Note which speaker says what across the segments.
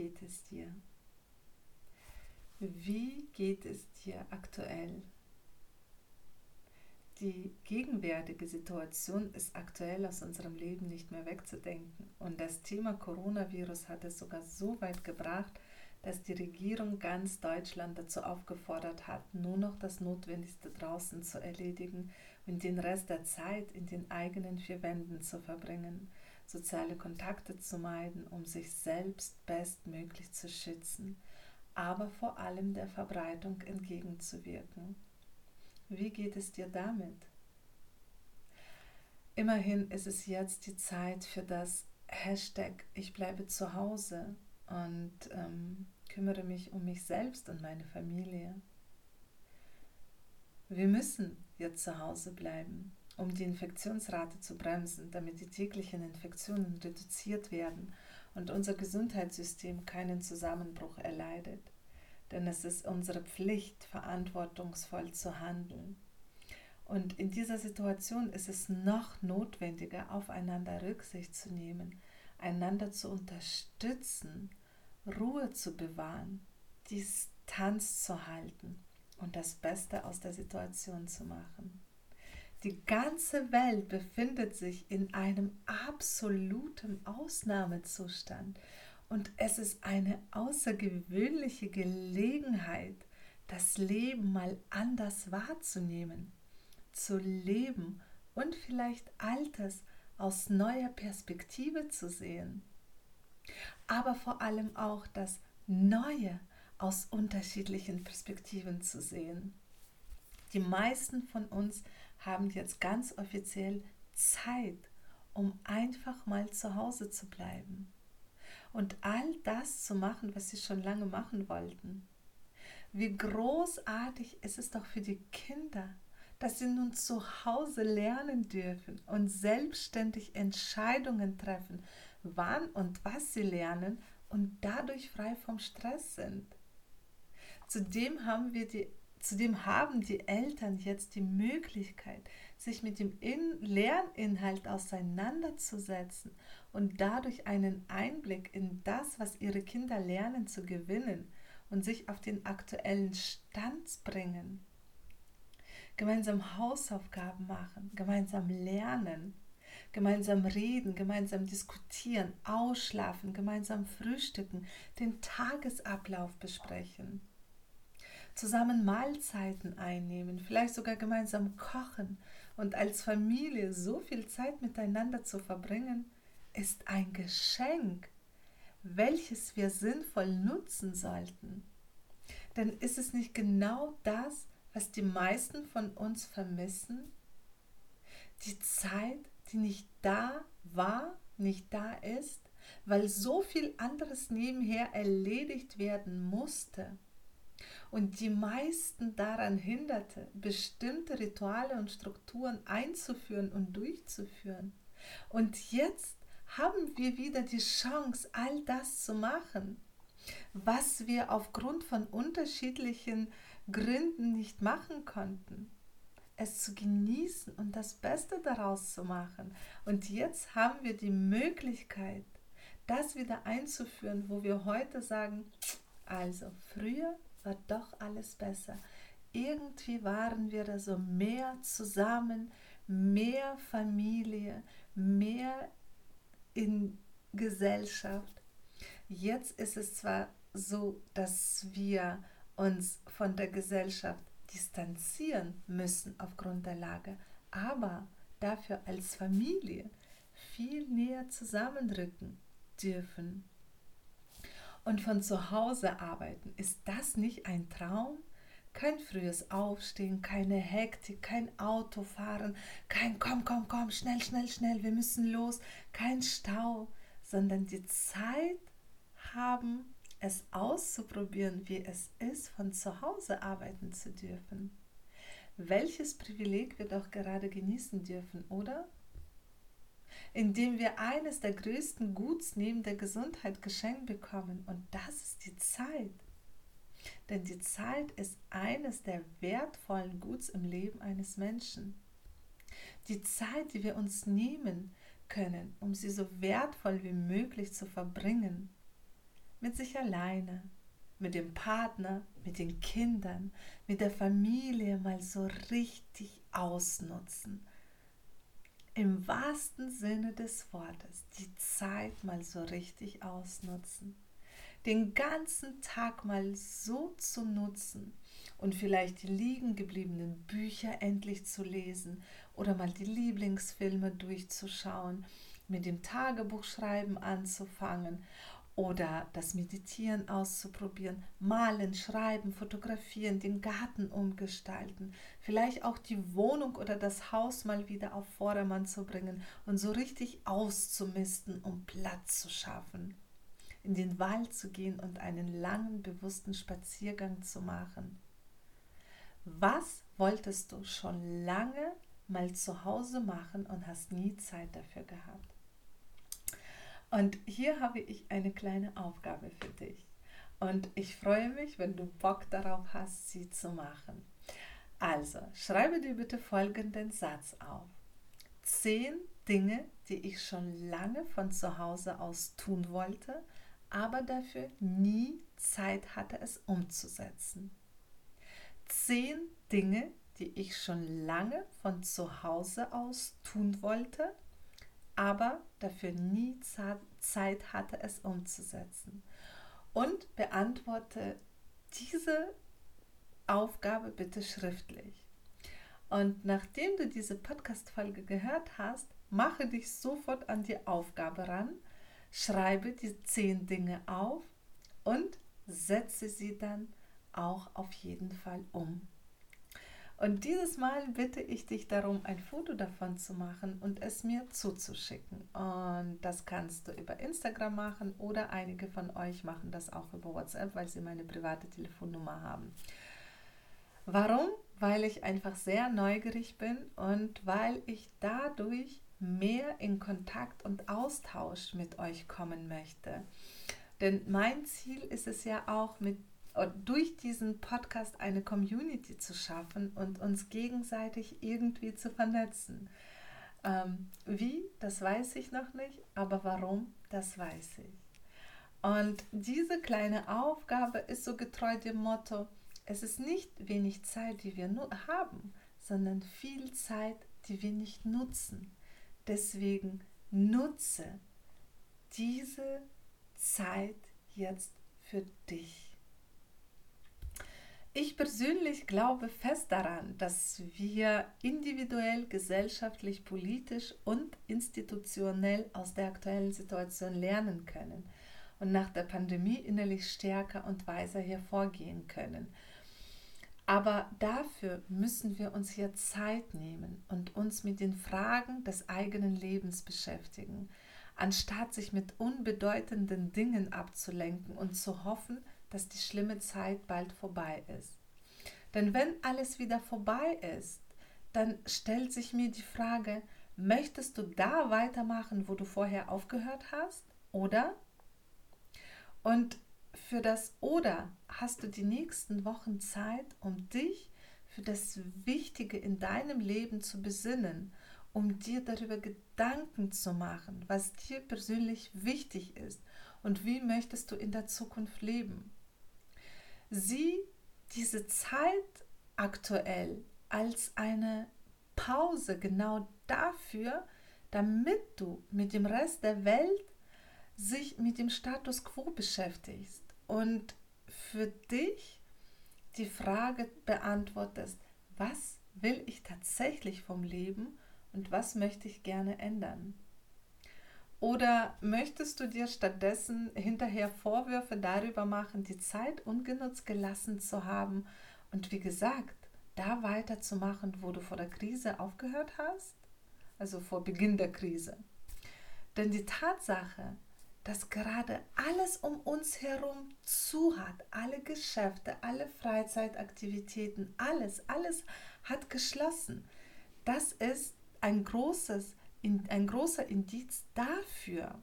Speaker 1: geht es dir? Wie geht es dir aktuell? Die gegenwärtige Situation ist aktuell aus unserem Leben nicht mehr wegzudenken. Und das Thema Coronavirus hat es sogar so weit gebracht, dass die Regierung ganz Deutschland dazu aufgefordert hat, nur noch das Notwendigste draußen zu erledigen und den Rest der Zeit in den eigenen vier Wänden zu verbringen, soziale Kontakte zu meiden, um sich selbst bestmöglich zu schützen, aber vor allem der Verbreitung entgegenzuwirken. Wie geht es dir damit? Immerhin ist es jetzt die Zeit für das Hashtag Ich bleibe zu Hause und ähm, kümmere mich um mich selbst und meine Familie. Wir müssen jetzt zu Hause bleiben, um die Infektionsrate zu bremsen, damit die täglichen Infektionen reduziert werden und unser Gesundheitssystem keinen Zusammenbruch erleidet denn es ist unsere Pflicht, verantwortungsvoll zu handeln. Und in dieser Situation ist es noch notwendiger, aufeinander Rücksicht zu nehmen, einander zu unterstützen, Ruhe zu bewahren, Distanz zu halten und das Beste aus der Situation zu machen. Die ganze Welt befindet sich in einem absoluten Ausnahmezustand und es ist eine außergewöhnliche Gelegenheit, das Leben mal anders wahrzunehmen, zu leben und vielleicht Altes aus neuer Perspektive zu sehen. Aber vor allem auch das Neue aus unterschiedlichen Perspektiven zu sehen. Die meisten von uns haben jetzt ganz offiziell Zeit, um einfach mal zu Hause zu bleiben und all das zu machen, was sie schon lange machen wollten. Wie großartig ist es doch für die Kinder, dass sie nun zu Hause lernen dürfen und selbstständig Entscheidungen treffen, wann und was sie lernen und dadurch frei vom Stress sind. Zudem haben wir die Zudem haben die Eltern jetzt die Möglichkeit, sich mit dem In Lerninhalt auseinanderzusetzen und dadurch einen Einblick in das, was ihre Kinder lernen, zu gewinnen und sich auf den aktuellen Stand bringen. Gemeinsam Hausaufgaben machen, gemeinsam lernen, gemeinsam reden, gemeinsam diskutieren, ausschlafen, gemeinsam frühstücken, den Tagesablauf besprechen zusammen Mahlzeiten einnehmen, vielleicht sogar gemeinsam kochen und als Familie so viel Zeit miteinander zu verbringen, ist ein Geschenk, welches wir sinnvoll nutzen sollten. Denn ist es nicht genau das, was die meisten von uns vermissen? Die Zeit, die nicht da war, nicht da ist, weil so viel anderes nebenher erledigt werden musste und die meisten daran hinderte, bestimmte Rituale und Strukturen einzuführen und durchzuführen. Und jetzt haben wir wieder die Chance, all das zu machen, was wir aufgrund von unterschiedlichen Gründen nicht machen konnten. Es zu genießen und das Beste daraus zu machen. Und jetzt haben wir die Möglichkeit, das wieder einzuführen, wo wir heute sagen, also früher war doch alles besser. Irgendwie waren wir da so mehr zusammen, mehr Familie, mehr in Gesellschaft. Jetzt ist es zwar so, dass wir uns von der Gesellschaft distanzieren müssen aufgrund der Lage, aber dafür als Familie viel näher zusammenrücken dürfen und von zu Hause arbeiten. Ist das nicht ein Traum? Kein frühes Aufstehen, keine Hektik, kein Autofahren, kein Komm, komm, komm, schnell, schnell, schnell, wir müssen los, kein Stau, sondern die Zeit haben, es auszuprobieren, wie es ist, von zu Hause arbeiten zu dürfen. Welches Privileg wir doch gerade genießen dürfen, oder? Indem wir eines der größten Guts neben der Gesundheit geschenkt bekommen. Und das ist die Zeit. Denn die Zeit ist eines der wertvollen Guts im Leben eines Menschen. Die Zeit, die wir uns nehmen, können, um sie so wertvoll wie möglich zu verbringen. Mit sich alleine, mit dem Partner, mit den Kindern, mit der Familie mal so richtig ausnutzen. Im wahrsten Sinne des Wortes die Zeit mal so richtig ausnutzen. Den ganzen Tag mal so zu nutzen und vielleicht die liegen gebliebenen Bücher endlich zu lesen oder mal die Lieblingsfilme durchzuschauen, mit dem Tagebuchschreiben anzufangen oder das Meditieren auszuprobieren, malen, schreiben, fotografieren, den Garten umgestalten, vielleicht auch die Wohnung oder das Haus mal wieder auf Vordermann zu bringen und so richtig auszumisten, um Platz zu schaffen, in den Wald zu gehen und einen langen, bewussten Spaziergang zu machen. Was wolltest du schon lange mal zu Hause machen und hast nie Zeit dafür gehabt? Und hier habe ich eine kleine Aufgabe für dich. Und ich freue mich, wenn du Bock darauf hast, sie zu machen. Also, schreibe dir bitte folgenden Satz auf. Zehn Dinge, die ich schon lange von zu Hause aus tun wollte, aber dafür nie Zeit hatte, es umzusetzen. Zehn Dinge, die ich schon lange von zu Hause aus tun wollte, aber dafür nie Zeit hatte, es umzusetzen. Und beantworte diese Aufgabe bitte schriftlich. Und nachdem du diese Podcast-Folge gehört hast, mache dich sofort an die Aufgabe ran, schreibe die zehn Dinge auf und setze sie dann auch auf jeden Fall um. Und dieses Mal bitte ich dich darum, ein Foto davon zu machen und es mir zuzuschicken. Und das kannst du über Instagram machen oder einige von euch machen das auch über WhatsApp, weil sie meine private Telefonnummer haben. Warum? Weil ich einfach sehr neugierig bin und weil ich dadurch mehr in Kontakt und Austausch mit euch kommen möchte. Denn mein Ziel ist es ja auch, mit durch diesen Podcast eine Community zu schaffen und uns gegenseitig irgendwie zu vernetzen. Ähm, wie, das weiß ich noch nicht, aber warum, das weiß ich. Und diese kleine Aufgabe ist so getreu dem Motto, es ist nicht wenig Zeit, die wir nur haben, sondern viel Zeit, die wir nicht nutzen. Deswegen nutze diese Zeit jetzt für dich. Ich persönlich glaube fest daran, dass wir individuell, gesellschaftlich, politisch und institutionell aus der aktuellen Situation lernen können und nach der Pandemie innerlich stärker und weiser hervorgehen können. Aber dafür müssen wir uns hier Zeit nehmen und uns mit den Fragen des eigenen Lebens beschäftigen, anstatt sich mit unbedeutenden Dingen abzulenken und zu hoffen, dass die schlimme Zeit bald vorbei ist. Denn wenn alles wieder vorbei ist, dann stellt sich mir die Frage, möchtest du da weitermachen, wo du vorher aufgehört hast? Oder? Und für das Oder hast du die nächsten Wochen Zeit, um dich für das Wichtige in deinem Leben zu besinnen, um dir darüber Gedanken zu machen, was dir persönlich wichtig ist und wie möchtest du in der Zukunft leben sieh diese Zeit aktuell als eine Pause genau dafür, damit du mit dem Rest der Welt sich mit dem Status quo beschäftigst und für dich die Frage beantwortest, was will ich tatsächlich vom Leben und was möchte ich gerne ändern? Oder möchtest du dir stattdessen hinterher Vorwürfe darüber machen, die Zeit ungenutzt gelassen zu haben und wie gesagt, da weiterzumachen, wo du vor der Krise aufgehört hast? Also vor Beginn der Krise. Denn die Tatsache, dass gerade alles um uns herum zu hat, alle Geschäfte, alle Freizeitaktivitäten, alles, alles hat geschlossen. Das ist ein großes ein großer Indiz dafür,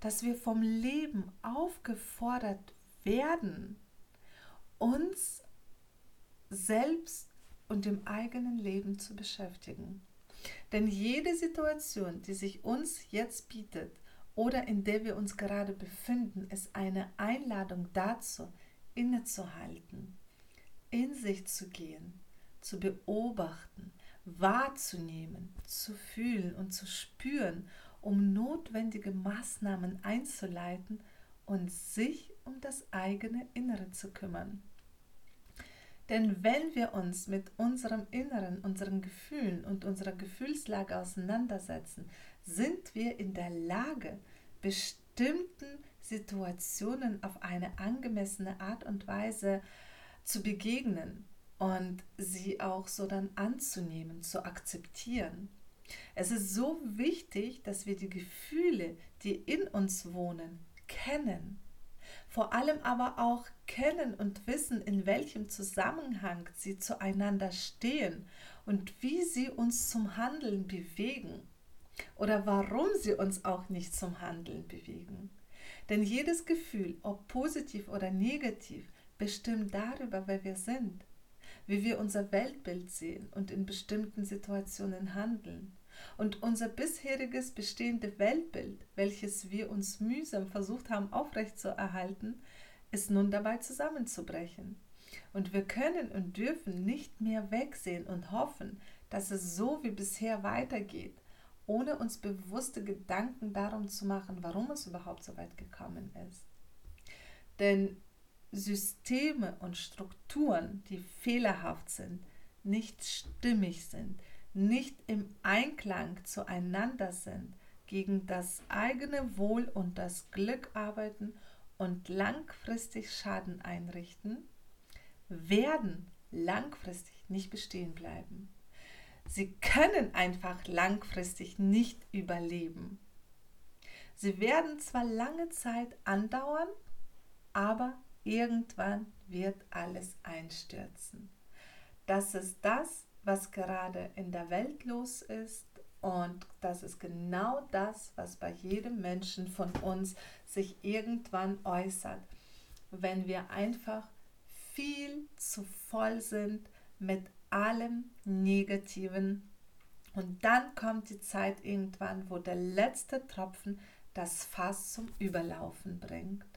Speaker 1: dass wir vom Leben aufgefordert werden, uns selbst und dem eigenen Leben zu beschäftigen. Denn jede Situation, die sich uns jetzt bietet oder in der wir uns gerade befinden, ist eine Einladung dazu, innezuhalten, in sich zu gehen, zu beobachten, wahrzunehmen, zu fühlen und zu spüren, um notwendige Maßnahmen einzuleiten und sich um das eigene Innere zu kümmern. Denn wenn wir uns mit unserem Inneren, unseren Gefühlen und unserer Gefühlslage auseinandersetzen, sind wir in der Lage, bestimmten Situationen auf eine angemessene Art und Weise zu begegnen und sie auch so dann anzunehmen, zu akzeptieren. Es ist so wichtig, dass wir die Gefühle, die in uns wohnen, kennen vor allem aber auch kennen und wissen, in welchem Zusammenhang sie zueinander stehen und wie sie uns zum Handeln bewegen oder warum sie uns auch nicht zum Handeln bewegen. Denn jedes Gefühl, ob positiv oder negativ, bestimmt darüber, wer wir sind, wie wir unser Weltbild sehen und in bestimmten Situationen handeln. Und unser bisheriges bestehende Weltbild, welches wir uns mühsam versucht haben aufrechtzuerhalten, ist nun dabei zusammenzubrechen. Und wir können und dürfen nicht mehr wegsehen und hoffen, dass es so wie bisher weitergeht, ohne uns bewusste Gedanken darum zu machen, warum es überhaupt so weit gekommen ist. Denn Systeme und Strukturen, die fehlerhaft sind, nicht stimmig sind, nicht im Einklang zueinander sind, gegen das eigene Wohl und das Glück arbeiten und langfristig Schaden einrichten, werden langfristig nicht bestehen bleiben. Sie können einfach langfristig nicht überleben. Sie werden zwar lange Zeit andauern, aber irgendwann wird alles einstürzen. Das ist das, was gerade in der Welt los ist. Und das ist genau das, was bei jedem Menschen von uns sich irgendwann äußert, wenn wir einfach viel zu voll sind mit allem Negativen. Und dann kommt die Zeit irgendwann, wo der letzte Tropfen das Fass zum Überlaufen bringt.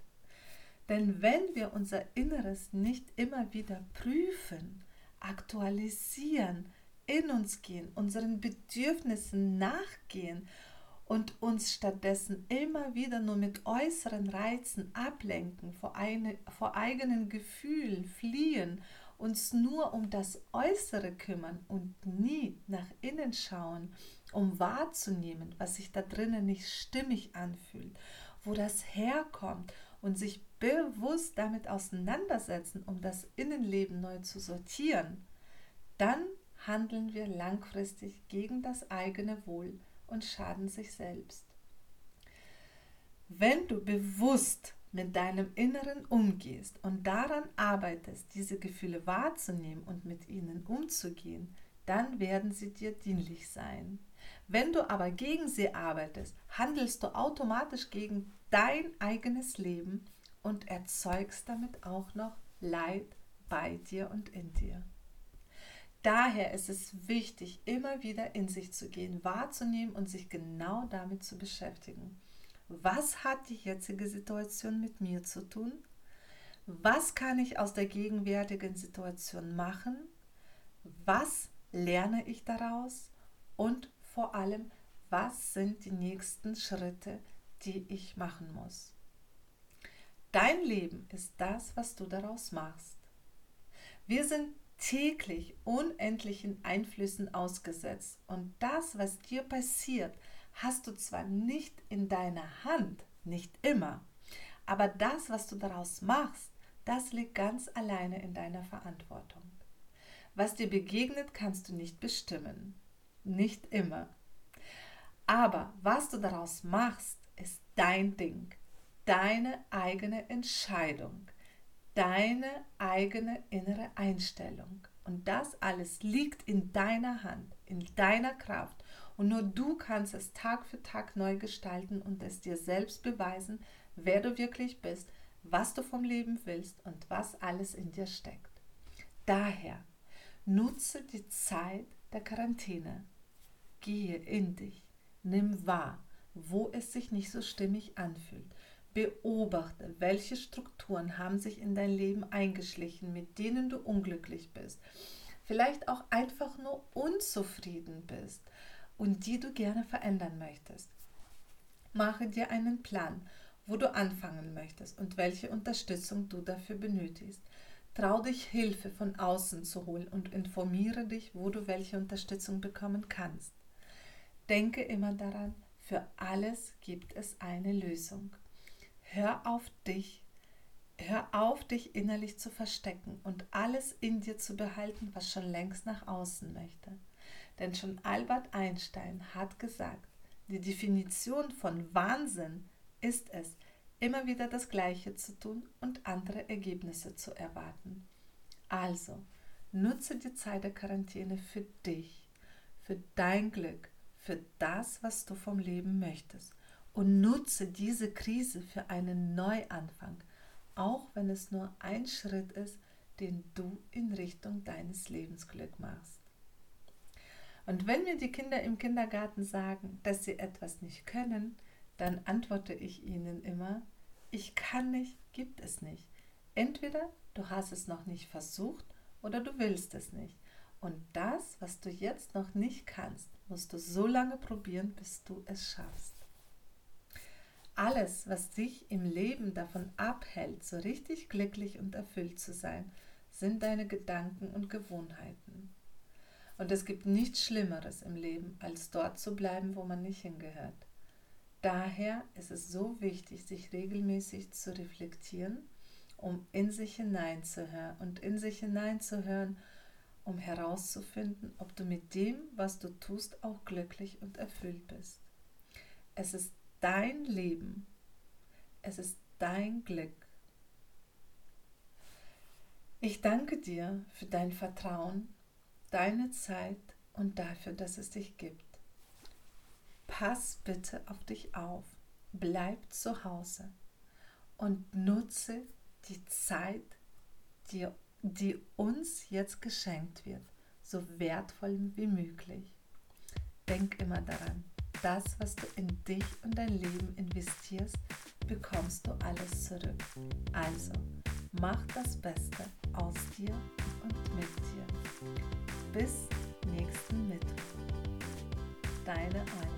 Speaker 1: Denn wenn wir unser Inneres nicht immer wieder prüfen, aktualisieren, in uns gehen, unseren Bedürfnissen nachgehen und uns stattdessen immer wieder nur mit äußeren Reizen ablenken, vor, eine, vor eigenen Gefühlen fliehen, uns nur um das Äußere kümmern und nie nach innen schauen, um wahrzunehmen, was sich da drinnen nicht stimmig anfühlt, wo das herkommt und sich bewusst damit auseinandersetzen, um das Innenleben neu zu sortieren, dann handeln wir langfristig gegen das eigene Wohl und schaden sich selbst. Wenn du bewusst mit deinem Inneren umgehst und daran arbeitest, diese Gefühle wahrzunehmen und mit ihnen umzugehen, dann werden sie dir dienlich sein. Wenn du aber gegen sie arbeitest, handelst du automatisch gegen dein eigenes Leben und erzeugst damit auch noch Leid bei dir und in dir. Daher ist es wichtig, immer wieder in sich zu gehen, wahrzunehmen und sich genau damit zu beschäftigen. Was hat die jetzige Situation mit mir zu tun? Was kann ich aus der gegenwärtigen Situation machen? Was lerne ich daraus? Und vor allem, was sind die nächsten Schritte, die ich machen muss? Dein Leben ist das, was du daraus machst. Wir sind täglich unendlichen Einflüssen ausgesetzt und das, was dir passiert, hast du zwar nicht in deiner Hand, nicht immer, aber das, was du daraus machst, das liegt ganz alleine in deiner Verantwortung. Was dir begegnet, kannst du nicht bestimmen, nicht immer. Aber was du daraus machst, ist dein Ding deine eigene Entscheidung, deine eigene innere Einstellung. Und das alles liegt in deiner Hand, in deiner Kraft. Und nur du kannst es Tag für Tag neu gestalten und es dir selbst beweisen, wer du wirklich bist, was du vom Leben willst und was alles in dir steckt. Daher nutze die Zeit der Quarantäne. Gehe in dich, nimm wahr, wo es sich nicht so stimmig anfühlt. Beobachte, welche Strukturen haben sich in dein Leben eingeschlichen, mit denen du unglücklich bist. Vielleicht auch einfach nur unzufrieden bist und die du gerne verändern möchtest. Mache dir einen Plan, wo du anfangen möchtest und welche Unterstützung du dafür benötigst. Trau dich, Hilfe von außen zu holen und informiere dich, wo du welche Unterstützung bekommen kannst. Denke immer daran, für alles gibt es eine Lösung. Hör auf dich, hör auf dich innerlich zu verstecken und alles in dir zu behalten, was schon längst nach außen möchte. Denn schon Albert Einstein hat gesagt, die Definition von Wahnsinn ist es, immer wieder das Gleiche zu tun und andere Ergebnisse zu erwarten. Also, nutze die Zeit der Quarantäne für dich, für dein Glück, für das, was du vom Leben möchtest. Und nutze diese Krise für einen Neuanfang, auch wenn es nur ein Schritt ist, den du in Richtung deines Lebensglück machst. Und wenn mir die Kinder im Kindergarten sagen, dass sie etwas nicht können, dann antworte ich ihnen immer, ich kann nicht, gibt es nicht. Entweder du hast es noch nicht versucht oder du willst es nicht. Und das, was du jetzt noch nicht kannst, musst du so lange probieren, bis du es schaffst. Alles, was dich im Leben davon abhält, so richtig glücklich und erfüllt zu sein, sind deine Gedanken und Gewohnheiten. Und es gibt nichts Schlimmeres im Leben, als dort zu bleiben, wo man nicht hingehört. Daher ist es so wichtig, sich regelmäßig zu reflektieren, um in sich hineinzuhören und in sich hineinzuhören, um herauszufinden, ob du mit dem, was du tust, auch glücklich und erfüllt bist. Es ist dein Leben. Es ist dein Glück. Ich danke dir für dein Vertrauen deine Zeit und dafür, dass es dich gibt. Pass bitte auf dich auf, bleib zu Hause und nutze die Zeit, die, die uns jetzt geschenkt wird, so wertvoll wie möglich. Denk immer daran, das, was du in dich und dein Leben investierst, bekommst du alles zurück. Also, mach das Beste aus dir und mit dir. Bis nächsten Mittwoch. Deine Eule.